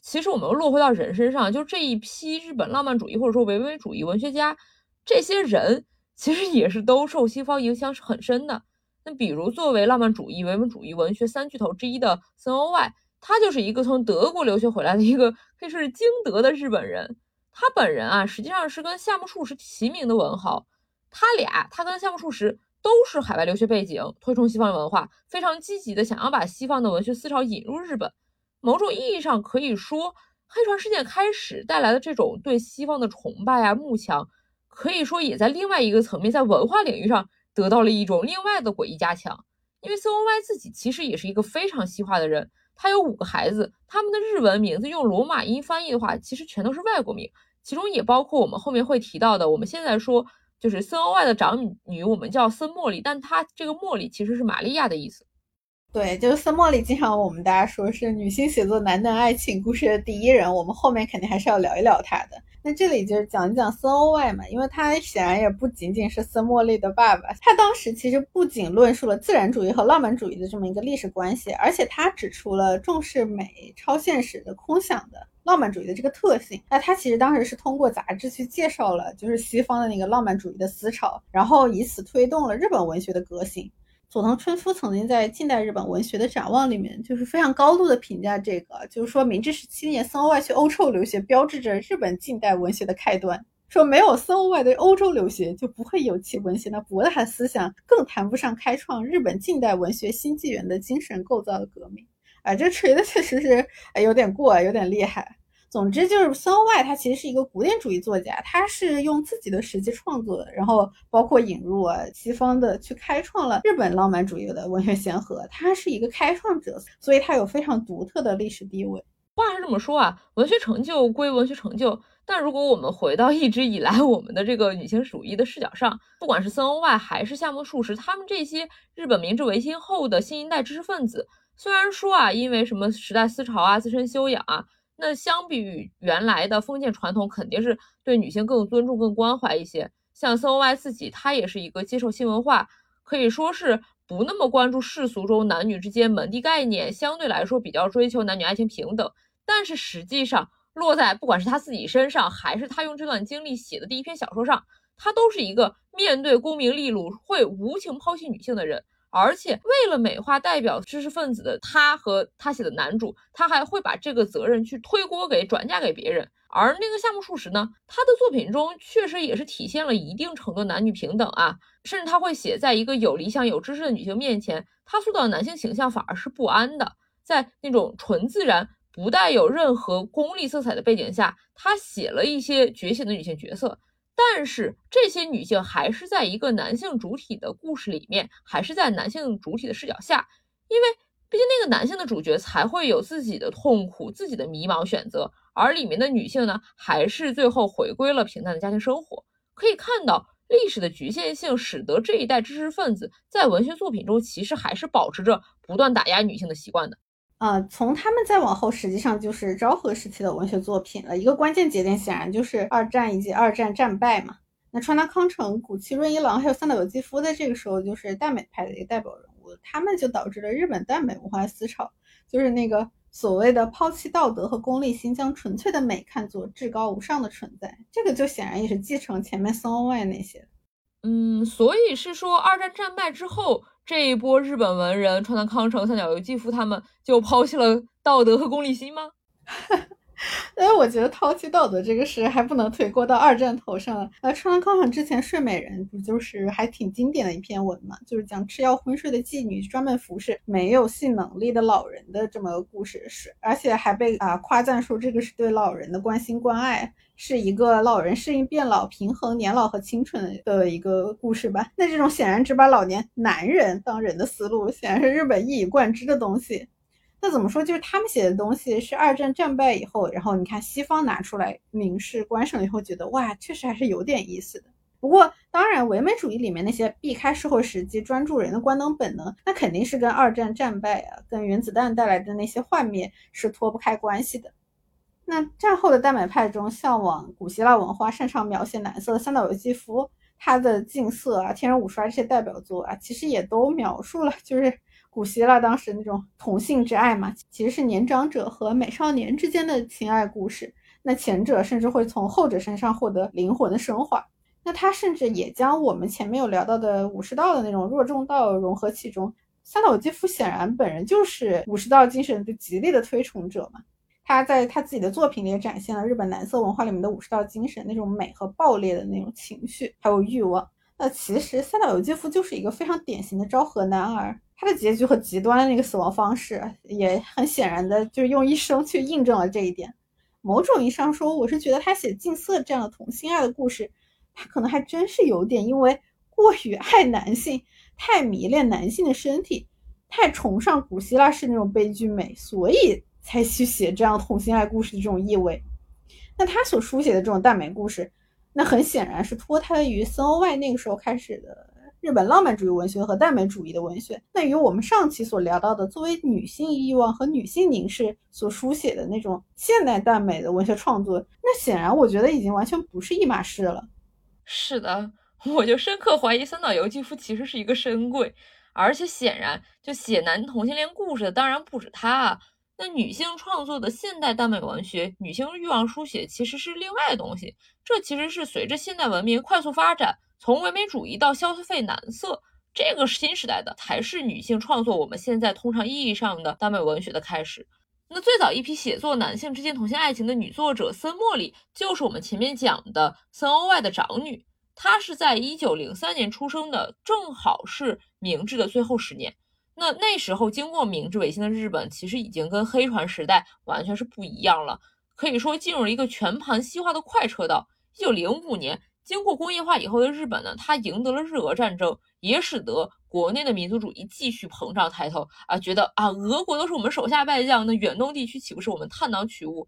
其实我们又落回到人身上，就这一批日本浪漫主义或者说唯美主义文学家，这些人。其实也是都受西方影响是很深的。那比如作为浪漫主义、唯美主义文学三巨头之一的森欧外，他就是一个从德国留学回来的一个可以说是精德的日本人。他本人啊，实际上是跟夏目漱石齐名的文豪。他俩，他跟夏目漱石都是海外留学背景，推崇西方文化，非常积极的想要把西方的文学思潮引入日本。某种意义上可以说，黑船事件开始带来的这种对西方的崇拜啊、慕强。可以说，也在另外一个层面，在文化领域上得到了一种另外的诡异加强。因为 C O Y 自己其实也是一个非常西化的人，他有五个孩子，他们的日文名字用罗马音翻译的话，其实全都是外国名，其中也包括我们后面会提到的，我们现在说就是森欧外的长女，我们叫森茉莉，但她这个茉莉其实是玛利亚的意思。对，就是森茉莉，经常我们大家说是女性写作男男爱情故事的第一人，我们后面肯定还是要聊一聊她的。那这里就是讲一讲森欧外嘛，因为他显然也不仅仅是森茉莉的爸爸，他当时其实不仅论述了自然主义和浪漫主义的这么一个历史关系，而且他指出了重视美、超现实的空想的浪漫主义的这个特性。那他其实当时是通过杂志去介绍了就是西方的那个浪漫主义的思潮，然后以此推动了日本文学的革新。佐藤春夫曾经在近代日本文学的展望里面，就是非常高度的评价这个，就是说明治十七年森欧外去欧洲留学，标志着日本近代文学的开端。说没有森欧外的欧洲留学，就不会有其文学那博大思想，更谈不上开创日本近代文学新纪元的精神构造的革命。啊，这锤的确实是有点过，有点厉害。总之就是森欧外，他其实是一个古典主义作家，他是用自己的实际创作，然后包括引入啊西方的，去开创了日本浪漫主义的文学先河。他是一个开创者，所以他有非常独特的历史地位。话是这么说啊，文学成就归文学成就，但如果我们回到一直以来我们的这个女性主义的视角上，不管是森欧外还是夏目漱石，他们这些日本明治维新后的新一代知识分子，虽然说啊，因为什么时代思潮啊、自身修养啊。那相比于原来的封建传统，肯定是对女性更尊重、更关怀一些。像森欧外自己，他也是一个接受新文化，可以说是不那么关注世俗中男女之间门第概念，相对来说比较追求男女爱情平等。但是实际上，落在不管是他自己身上，还是他用这段经历写的第一篇小说上，他都是一个面对功名利禄会无情抛弃女性的人。而且为了美化代表知识分子的他和他写的男主，他还会把这个责任去推锅给转嫁给别人。而那个夏目漱石呢，他的作品中确实也是体现了一定程度男女平等啊，甚至他会写在一个有理想、有知识的女性面前，他塑造的男性形象反而是不安的。在那种纯自然、不带有任何功利色彩的背景下，他写了一些觉醒的女性角色。但是这些女性还是在一个男性主体的故事里面，还是在男性主体的视角下，因为毕竟那个男性的主角才会有自己的痛苦、自己的迷茫选择，而里面的女性呢，还是最后回归了平淡的家庭生活。可以看到，历史的局限性使得这一代知识分子在文学作品中其实还是保持着不断打压女性的习惯的。啊，从他们再往后，实际上就是昭和时期的文学作品了。一个关键节点显然就是二战以及二战战败嘛。那川端康成、谷崎润一郎还有三岛由纪夫在这个时候就是耽美派的一个代表人物，他们就导致了日本耽美文化思潮，就是那个所谓的抛弃道德和功利心，将纯粹的美看作至高无上的存在。这个就显然也是继承前面松外那些。嗯，所以是说二战战败之后。这一波日本文人，川端康成、三岛由纪夫他们就抛弃了道德和功利心吗？因为我觉得抛弃道德这个事还不能推过到二战头上。呃，川端康成之前《睡美人》不就是还挺经典的一篇文嘛？就是讲吃药昏睡的妓女专门服侍没有性能力的老人的这么个故事，是而且还被啊夸赞说这个是对老人的关心关爱。是一个老人适应变老、平衡年老和青春的一个故事吧？那这种显然只把老年男人当人的思路，显然是日本一以贯之的东西。那怎么说？就是他们写的东西是二战战败以后，然后你看西方拿出来明示观赏以后，觉得哇，确实还是有点意思的。不过，当然唯美主义里面那些避开社会实际、专注人的官能本能，那肯定是跟二战战败啊、跟原子弹带来的那些幻灭是脱不开关系的。那战后的耽美派中，向往古希腊文化、擅长描写蓝色的三岛由纪夫，他的《镜色》啊、《天人五衰》这些代表作啊，其实也都描述了就是古希腊当时那种同性之爱嘛，其实是年长者和美少年之间的情爱故事。那前者甚至会从后者身上获得灵魂的升华。那他甚至也将我们前面有聊到的武士道的那种弱重道融合其中。三岛由纪夫显然本人就是武士道精神的极力的推崇者嘛。他在他自己的作品里也展现了日本男色文化里面的武士道精神，那种美和爆裂的那种情绪，还有欲望。那其实三岛由纪夫就是一个非常典型的昭和男儿，他的结局和极端的那个死亡方式，也很显然的就是用一生去印证了这一点。某种意义上说，我是觉得他写近色这样的同性爱的故事，他可能还真是有点因为过于爱男性，太迷恋男性的身体。太崇尚古希腊式那种悲剧美，所以才去写这样同性爱故事的这种意味。那他所书写的这种耽美故事，那很显然是脱胎于森欧外那个时候开始的日本浪漫主义文学和耽美主义的文学。那与我们上期所聊到的作为女性欲望和女性凝视所书写的那种现代耽美的文学创作，那显然我觉得已经完全不是一码事了。是的，我就深刻怀疑三岛由纪夫其实是一个深柜，而且显然就写男同性恋故事的当然不止他啊。那女性创作的现代耽美文学，女性欲望书写其实是另外的东西。这其实是随着现代文明快速发展，从唯美主义到消费男色这个新时代的，才是女性创作我们现在通常意义上的耽美文学的开始。那最早一批写作男性之间同性爱情的女作者森茉莉，就是我们前面讲的森欧外的长女。她是在一九零三年出生的，正好是明治的最后十年。那那时候，经过明治维新的日本，其实已经跟黑船时代完全是不一样了，可以说进入了一个全盘西化的快车道。一九零五年，经过工业化以后的日本呢，它赢得了日俄战争，也使得国内的民族主义继续膨胀抬头啊，觉得啊，俄国都是我们手下败将，那远东地区岂不是我们探囊取物？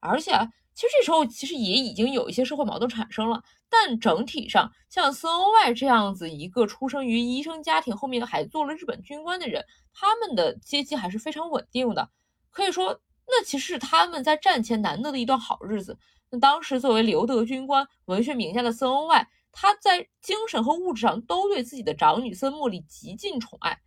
而且。其实这时候其实也已经有一些社会矛盾产生了，但整体上像森欧外这样子一个出生于医生家庭，后面还做了日本军官的人，他们的阶级还是非常稳定的。可以说，那其实是他们在战前难得的一段好日子。那当时作为留德军官、文学名家的森欧外，他在精神和物质上都对自己的长女森茉莉极尽宠爱。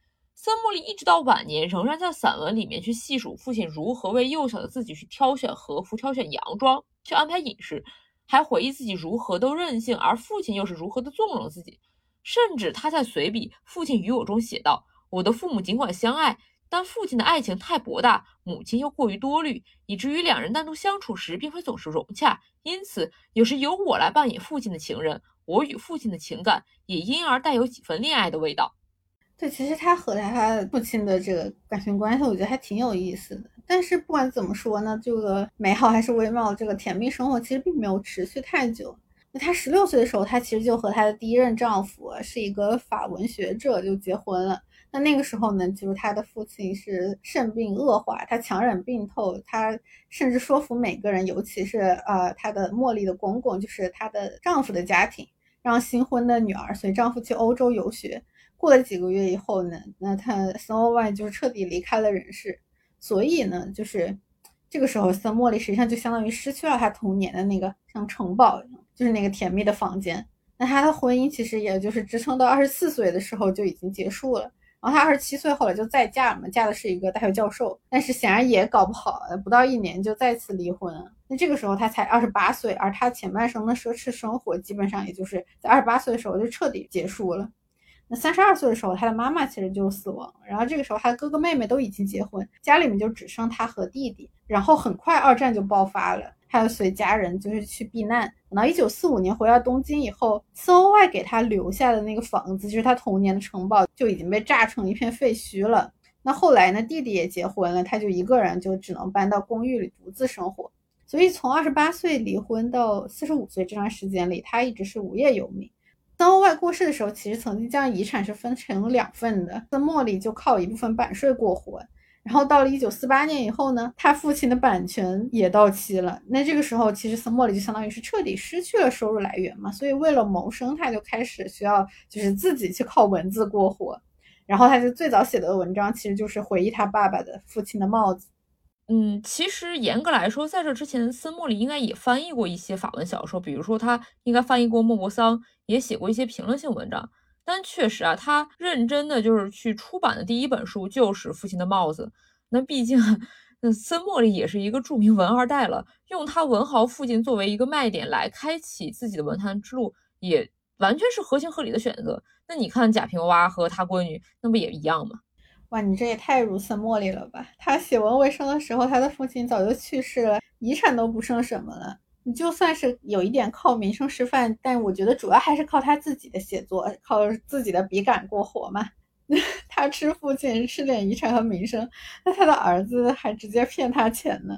森茉莉一直到晚年，仍然在散文里面去细数父亲如何为幼小的自己去挑选和服、挑选洋装、去安排饮食，还回忆自己如何都任性，而父亲又是如何的纵容自己。甚至他在随笔《父亲与我》中写道：“我的父母尽管相爱，但父亲的爱情太博大，母亲又过于多虑，以至于两人单独相处时并非总是融洽。因此，有时由我来扮演父亲的情人，我与父亲的情感也因而带有几分恋爱的味道。”对，其实他和他父亲的这个感情关系，我觉得还挺有意思的。但是不管怎么说呢，这个美好还是微妙，这个甜蜜生活其实并没有持续太久。那她十六岁的时候，她其实就和她的第一任丈夫是一个法文学者就结婚了。那那个时候呢，就是她的父亲是肾病恶化，她强忍病痛，她甚至说服每个人，尤其是呃她的茉莉的公公，就是她的丈夫的家庭，让新婚的女儿随丈夫去欧洲游学。过了几个月以后呢，那他森欧外就是彻底离开了人世，所以呢，就是这个时候森茉莉实际上就相当于失去了他童年的那个像城堡一样，就是那个甜蜜的房间。那他的婚姻其实也就是支撑到二十四岁的时候就已经结束了。然后他二十七岁后来就再嫁了嘛，嫁的是一个大学教授，但是显然也搞不好，不到一年就再次离婚。那这个时候他才二十八岁，而他前半生的奢侈生活基本上也就是在二十八岁的时候就彻底结束了。那三十二岁的时候，他的妈妈其实就死亡，然后这个时候他的哥哥妹妹都已经结婚，家里面就只剩他和弟弟。然后很快二战就爆发了，他又随家人就是去避难。等到一九四五年回到东京以后，森欧外给他留下的那个房子，就是他童年的城堡，就已经被炸成一片废墟了。那后来呢，弟弟也结婚了，他就一个人就只能搬到公寓里独自生活。所以从二十八岁离婚到四十五岁这段时间里，他一直是无业游民。森欧外过世的时候，其实曾经将遗产是分成两份的。森茉莉就靠一部分版税过活。然后到了一九四八年以后呢，他父亲的版权也到期了。那这个时候，其实森茉莉就相当于是彻底失去了收入来源嘛。所以为了谋生，他就开始需要就是自己去靠文字过活。然后他就最早写的文章，其实就是回忆他爸爸的父亲的帽子。嗯，其实严格来说，在这之前，森茉莉应该也翻译过一些法文小说，比如说他应该翻译过莫泊桑，也写过一些评论性文章。但确实啊，他认真的就是去出版的第一本书就是《父亲的帽子》。那毕竟，那森茉莉也是一个著名文二代了，用他文豪父亲作为一个卖点来开启自己的文坛之路，也完全是合情合理的选择。那你看贾平凹和他闺女，那不也一样吗？哇，你这也太如森茉莉了吧！他写文为生的时候，他的父亲早就去世了，遗产都不剩什么了。你就算是有一点靠名声吃饭，但我觉得主要还是靠他自己的写作，靠自己的笔杆过活嘛。他吃父亲吃点遗产和名声，那他的儿子还直接骗他钱呢。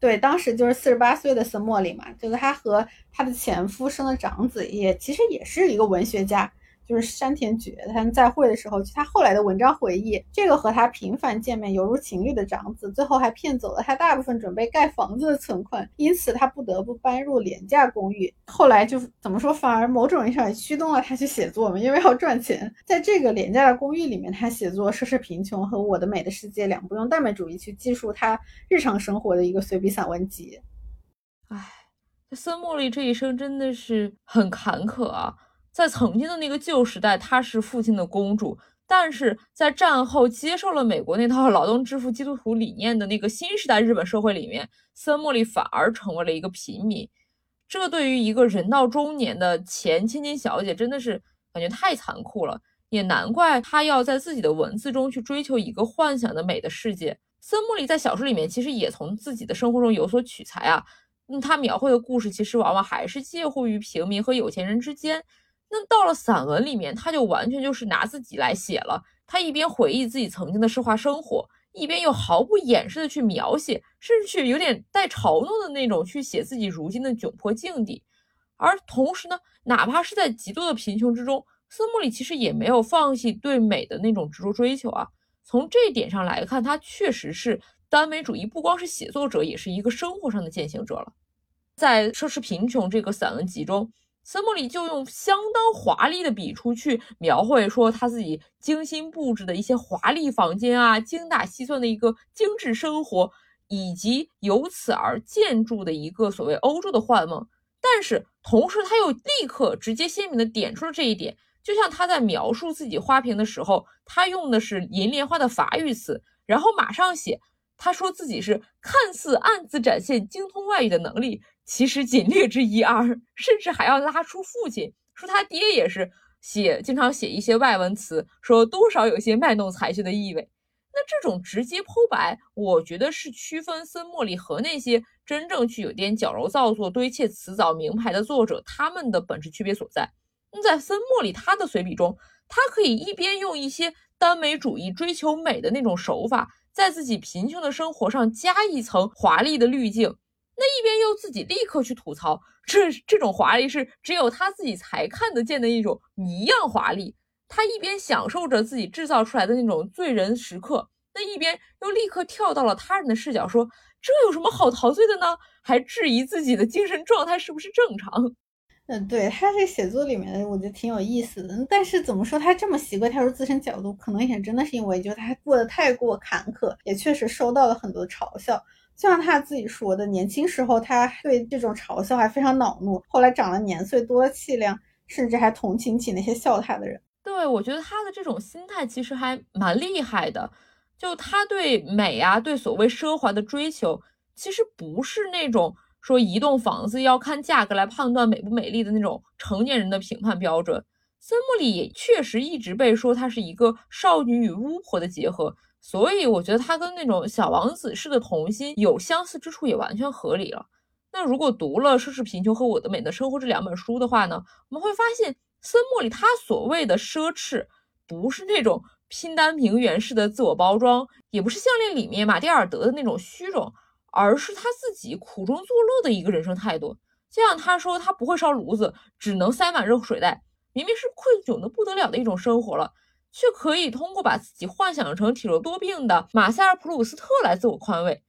对，当时就是四十八岁的森莫里嘛，就是他和他的前夫生的长子，也其实也是一个文学家。就是山田觉，他们在会的时候，据他后来的文章回忆，这个和他频繁见面、犹如情侣的长子，最后还骗走了他大部分准备盖房子的存款，因此他不得不搬入廉价公寓。后来就怎么说，反而某种意义上也驱动了他去写作嘛，因为要赚钱。在这个廉价的公寓里面，他写作《奢侈贫穷》和《我的美的世界》两部用耽美主义去记述他日常生活的一个随笔散文集。唉，森茉莉这一生真的是很坎坷啊！在曾经的那个旧时代，她是父亲的公主；但是在战后接受了美国那套劳动致富基督徒理念的那个新时代日本社会里面，森茉莉反而成为了一个平民。这对于一个人到中年的前千金小姐，真的是感觉太残酷了。也难怪她要在自己的文字中去追求一个幻想的美的世界。森茉莉在小说里面其实也从自己的生活中有所取材啊。嗯，他描绘的故事其实往往还是介乎于平民和有钱人之间。那到了散文里面，他就完全就是拿自己来写了。他一边回忆自己曾经的奢华生活，一边又毫不掩饰的去描写，甚至去有点带嘲弄的那种去写自己如今的窘迫境地。而同时呢，哪怕是在极度的贫穷之中，森茉莉其实也没有放弃对美的那种执着追求啊。从这一点上来看，他确实是。耽美主义不光是写作者，也是一个生活上的践行者了。在《奢侈贫穷》这个散文集中，森茉莉就用相当华丽的笔触去描绘，说他自己精心布置的一些华丽房间啊，精打细算的一个精致生活，以及由此而建筑的一个所谓欧洲的幻梦。但是同时，他又立刻直接鲜明的点出了这一点，就像他在描述自己花瓶的时候，他用的是银莲花的法语词，然后马上写。他说自己是看似暗自展现精通外语的能力，其实仅略知一二，甚至还要拉出父亲，说他爹也是写，经常写一些外文词，说多少有些卖弄才学的意味。那这种直接剖白，我觉得是区分森茉莉和那些真正去有点矫揉造作、堆砌辞藻名牌的作者他们的本质区别所在。那在森茉莉他的随笔中，他可以一边用一些耽美主义追求美的那种手法。在自己贫穷的生活上加一层华丽的滤镜，那一边又自己立刻去吐槽，这这种华丽是只有他自己才看得见的一种谜样华丽。他一边享受着自己制造出来的那种醉人时刻，那一边又立刻跳到了他人的视角，说这有什么好陶醉的呢？还质疑自己的精神状态是不是正常。嗯，对他这写作里面，我觉得挺有意思的。但是怎么说，他这么习惯跳出自身角度，可能也真的是因为，就他过得太过坎坷，也确实受到了很多嘲笑。就像他自己说的，年轻时候他对这种嘲笑还非常恼怒，后来长了年岁，多了气量，甚至还同情起那些笑他的人。对，我觉得他的这种心态其实还蛮厉害的。就他对美啊，对所谓奢华的追求，其实不是那种。说一栋房子要看价格来判断美不美丽的那种成年人的评判标准，森茉莉也确实一直被说它是一个少女与巫婆的结合，所以我觉得它跟那种小王子式的童心有相似之处，也完全合理了。那如果读了《奢侈贫穷》和《我的美的生活》这两本书的话呢，我们会发现森茉莉她所谓的奢侈，不是那种拼单平原式的自我包装，也不是项链里面马蒂尔德的那种虚荣。而是他自己苦中作乐的一个人生态度。就像他说，他不会烧炉子，只能塞满热水袋。明明是困窘的不得了的一种生活了，却可以通过把自己幻想成体弱多病的马塞尔·普鲁斯特来自我宽慰。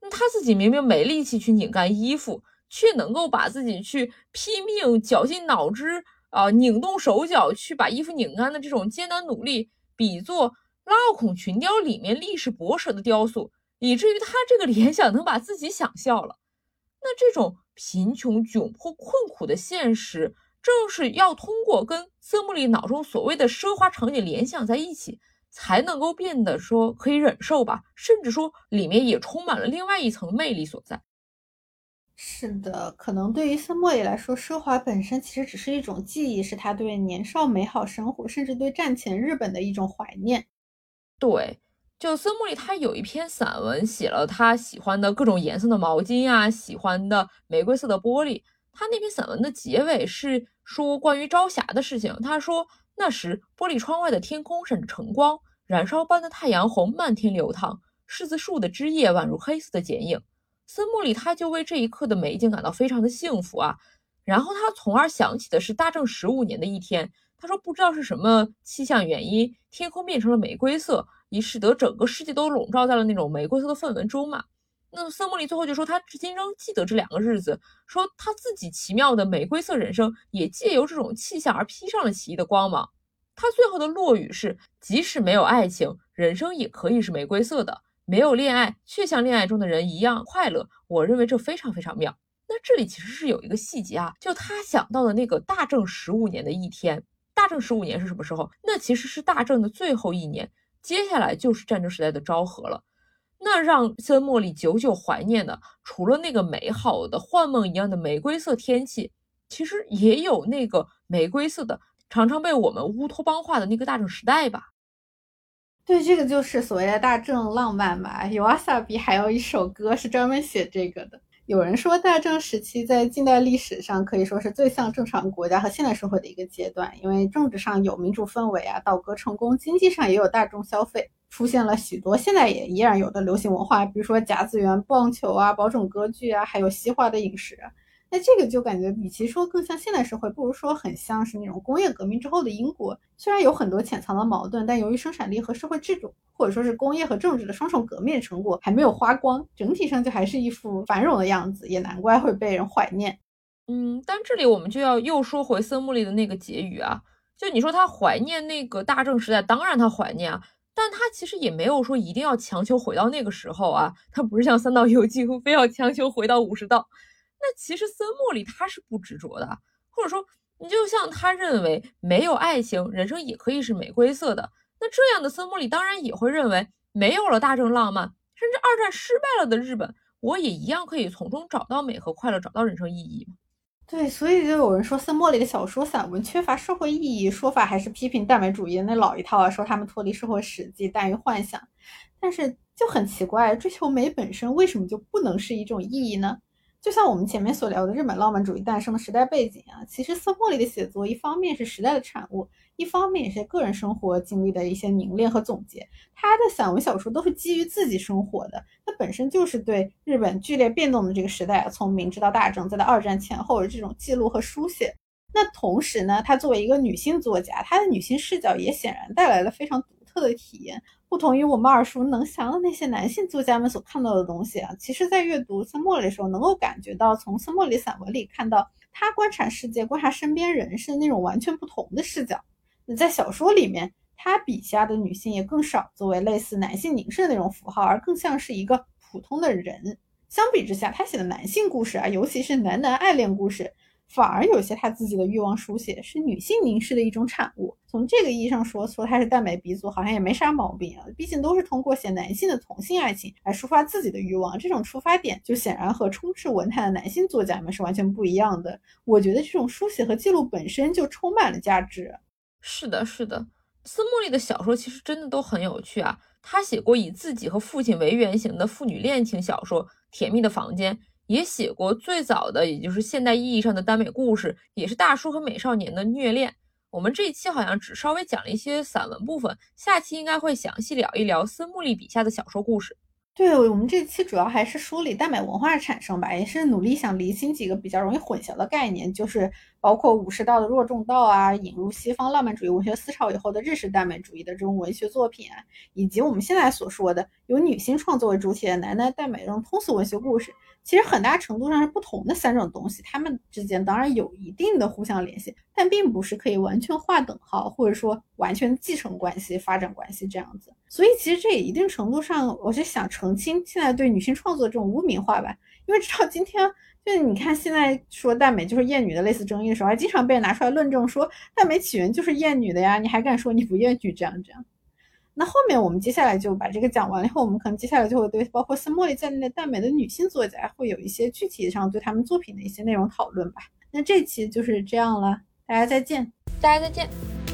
那他自己明明没力气去拧干衣服，却能够把自己去拼命绞尽脑汁啊，拧动手脚去把衣服拧干的这种艰难努力，比作拉奥孔群雕里面历史博舍的雕塑。以至于他这个联想能把自己想笑了。那这种贫穷、窘迫、困苦的现实，正是要通过跟森茉莉脑中所谓的奢华场景联想在一起，才能够变得说可以忍受吧，甚至说里面也充满了另外一层魅力所在。是的，可能对于森莫里来说，奢华本身其实只是一种记忆，是他对年少美好生活，甚至对战前日本的一种怀念。对。就森木里，他有一篇散文，写了他喜欢的各种颜色的毛巾呀，喜欢的玫瑰色的玻璃。他那篇散文的结尾是说关于朝霞的事情。他说那时玻璃窗外的天空闪着橙光，燃烧般的太阳红漫天流淌，柿子树的枝叶宛如黑色的剪影。森木里他就为这一刻的美景感到非常的幸福啊。然后他从而想起的是大正十五年的一天，他说不知道是什么气象原因，天空变成了玫瑰色，以使得整个世界都笼罩在了那种玫瑰色的氛围中嘛。那森莫里最后就说，他至今仍记得这两个日子，说他自己奇妙的玫瑰色人生也借由这种气象而披上了奇异的光芒。他最后的落语是：即使没有爱情，人生也可以是玫瑰色的；没有恋爱，却像恋爱中的人一样快乐。我认为这非常非常妙。那这里其实是有一个细节啊，就他想到的那个大正十五年的一天。大正十五年是什么时候？那其实是大正的最后一年，接下来就是战争时代的昭和了。那让森莫里久久怀念的，除了那个美好的幻梦一样的玫瑰色天气，其实也有那个玫瑰色的。常常被我们乌托邦化的那个大正时代吧，对，这个就是所谓的大正浪漫吧。有阿萨比还有一首歌是专门写这个的。有人说，大正时期在近代历史上可以说是最像正常国家和现代社会的一个阶段，因为政治上有民主氛围啊，倒戈成功，经济上也有大众消费，出现了许多现在也依然有的流行文化，比如说甲子园、棒球啊、保种歌剧啊，还有西化的饮食。那这个就感觉，与其说更像现代社会，不如说很像是那种工业革命之后的英国。虽然有很多潜藏的矛盾，但由于生产力和社会制度，或者说是工业和政治的双重革命成果还没有花光，整体上就还是一副繁荣的样子，也难怪会被人怀念。嗯，但这里我们就要又说回森木利的那个结语啊，就你说他怀念那个大正时代，当然他怀念啊，但他其实也没有说一定要强求回到那个时候啊，他不是像三岛由纪夫非要强求回到武士道。那其实森莫里他是不执着的，或者说你就像他认为没有爱情，人生也可以是玫瑰色的。那这样的森莫里当然也会认为，没有了大正浪漫，甚至二战失败了的日本，我也一样可以从中找到美和快乐，找到人生意义。对，所以就有人说森莫里的小说散文缺乏社会意义，说法还是批评耽美主义那老一套啊，说他们脱离社会实际，耽于幻想。但是就很奇怪，追求美本身为什么就不能是一种意义呢？就像我们前面所聊的日本浪漫主义诞生的时代背景啊，其实森莫里的写作一方面是时代的产物，一方面也是个人生活经历的一些凝练和总结。他的散文小说都是基于自己生活的，他本身就是对日本剧烈变动的这个时代，从明治到大正，再到二战前后的这种记录和书写。那同时呢，他作为一个女性作家，她的女性视角也显然带来了非常独特的体验。不同于我们耳熟能详的那些男性作家们所看到的东西啊，其实，在阅读森莫里的时候，能够感觉到从森莫里散文里看到他观察世界、观察身边人是那种完全不同的视角。那在小说里面，他笔下的女性也更少作为类似男性凝视的那种符号，而更像是一个普通的人。相比之下，他写的男性故事啊，尤其是男男爱恋故事。反而有些他自己的欲望书写是女性凝视的一种产物。从这个意义上说，说他是耽美鼻祖好像也没啥毛病啊。毕竟都是通过写男性的同性爱情来抒发自己的欲望，这种出发点就显然和充斥文坛的男性作家们是完全不一样的。我觉得这种书写和记录本身就充满了价值。是的，是的，斯莫利的小说其实真的都很有趣啊。他写过以自己和父亲为原型的父女恋情小说《甜蜜的房间》。也写过最早的，也就是现代意义上的耽美故事，也是大叔和美少年的虐恋。我们这一期好像只稍微讲了一些散文部分，下期应该会详细聊一聊森木利笔下的小说故事。对我们这期主要还是梳理耽美文化的产生吧，也是努力想厘清几个比较容易混淆的概念，就是包括武士道的弱重道啊，引入西方浪漫主义文学思潮以后的日式耽美主义的这种文学作品啊，以及我们现在所说的由女性创作为主体的男男耽美这种通俗文学故事。其实很大程度上是不同的三种东西，它们之间当然有一定的互相联系，但并不是可以完全划等号，或者说完全继承关系、发展关系这样子。所以其实这也一定程度上，我是想澄清现在对女性创作这种污名化吧。因为直到今天，就你看现在说耽美就是厌女的类似争议的时候，还经常被人拿出来论证说耽美起源就是厌女的呀，你还敢说你不厌女这样这样？那后面我们接下来就把这个讲完了以后，我们可能接下来就会对包括森茉莉在内的淡美的女性作家会有一些具体上对他们作品的一些内容讨论吧。那这期就是这样了，大家再见，大家再见。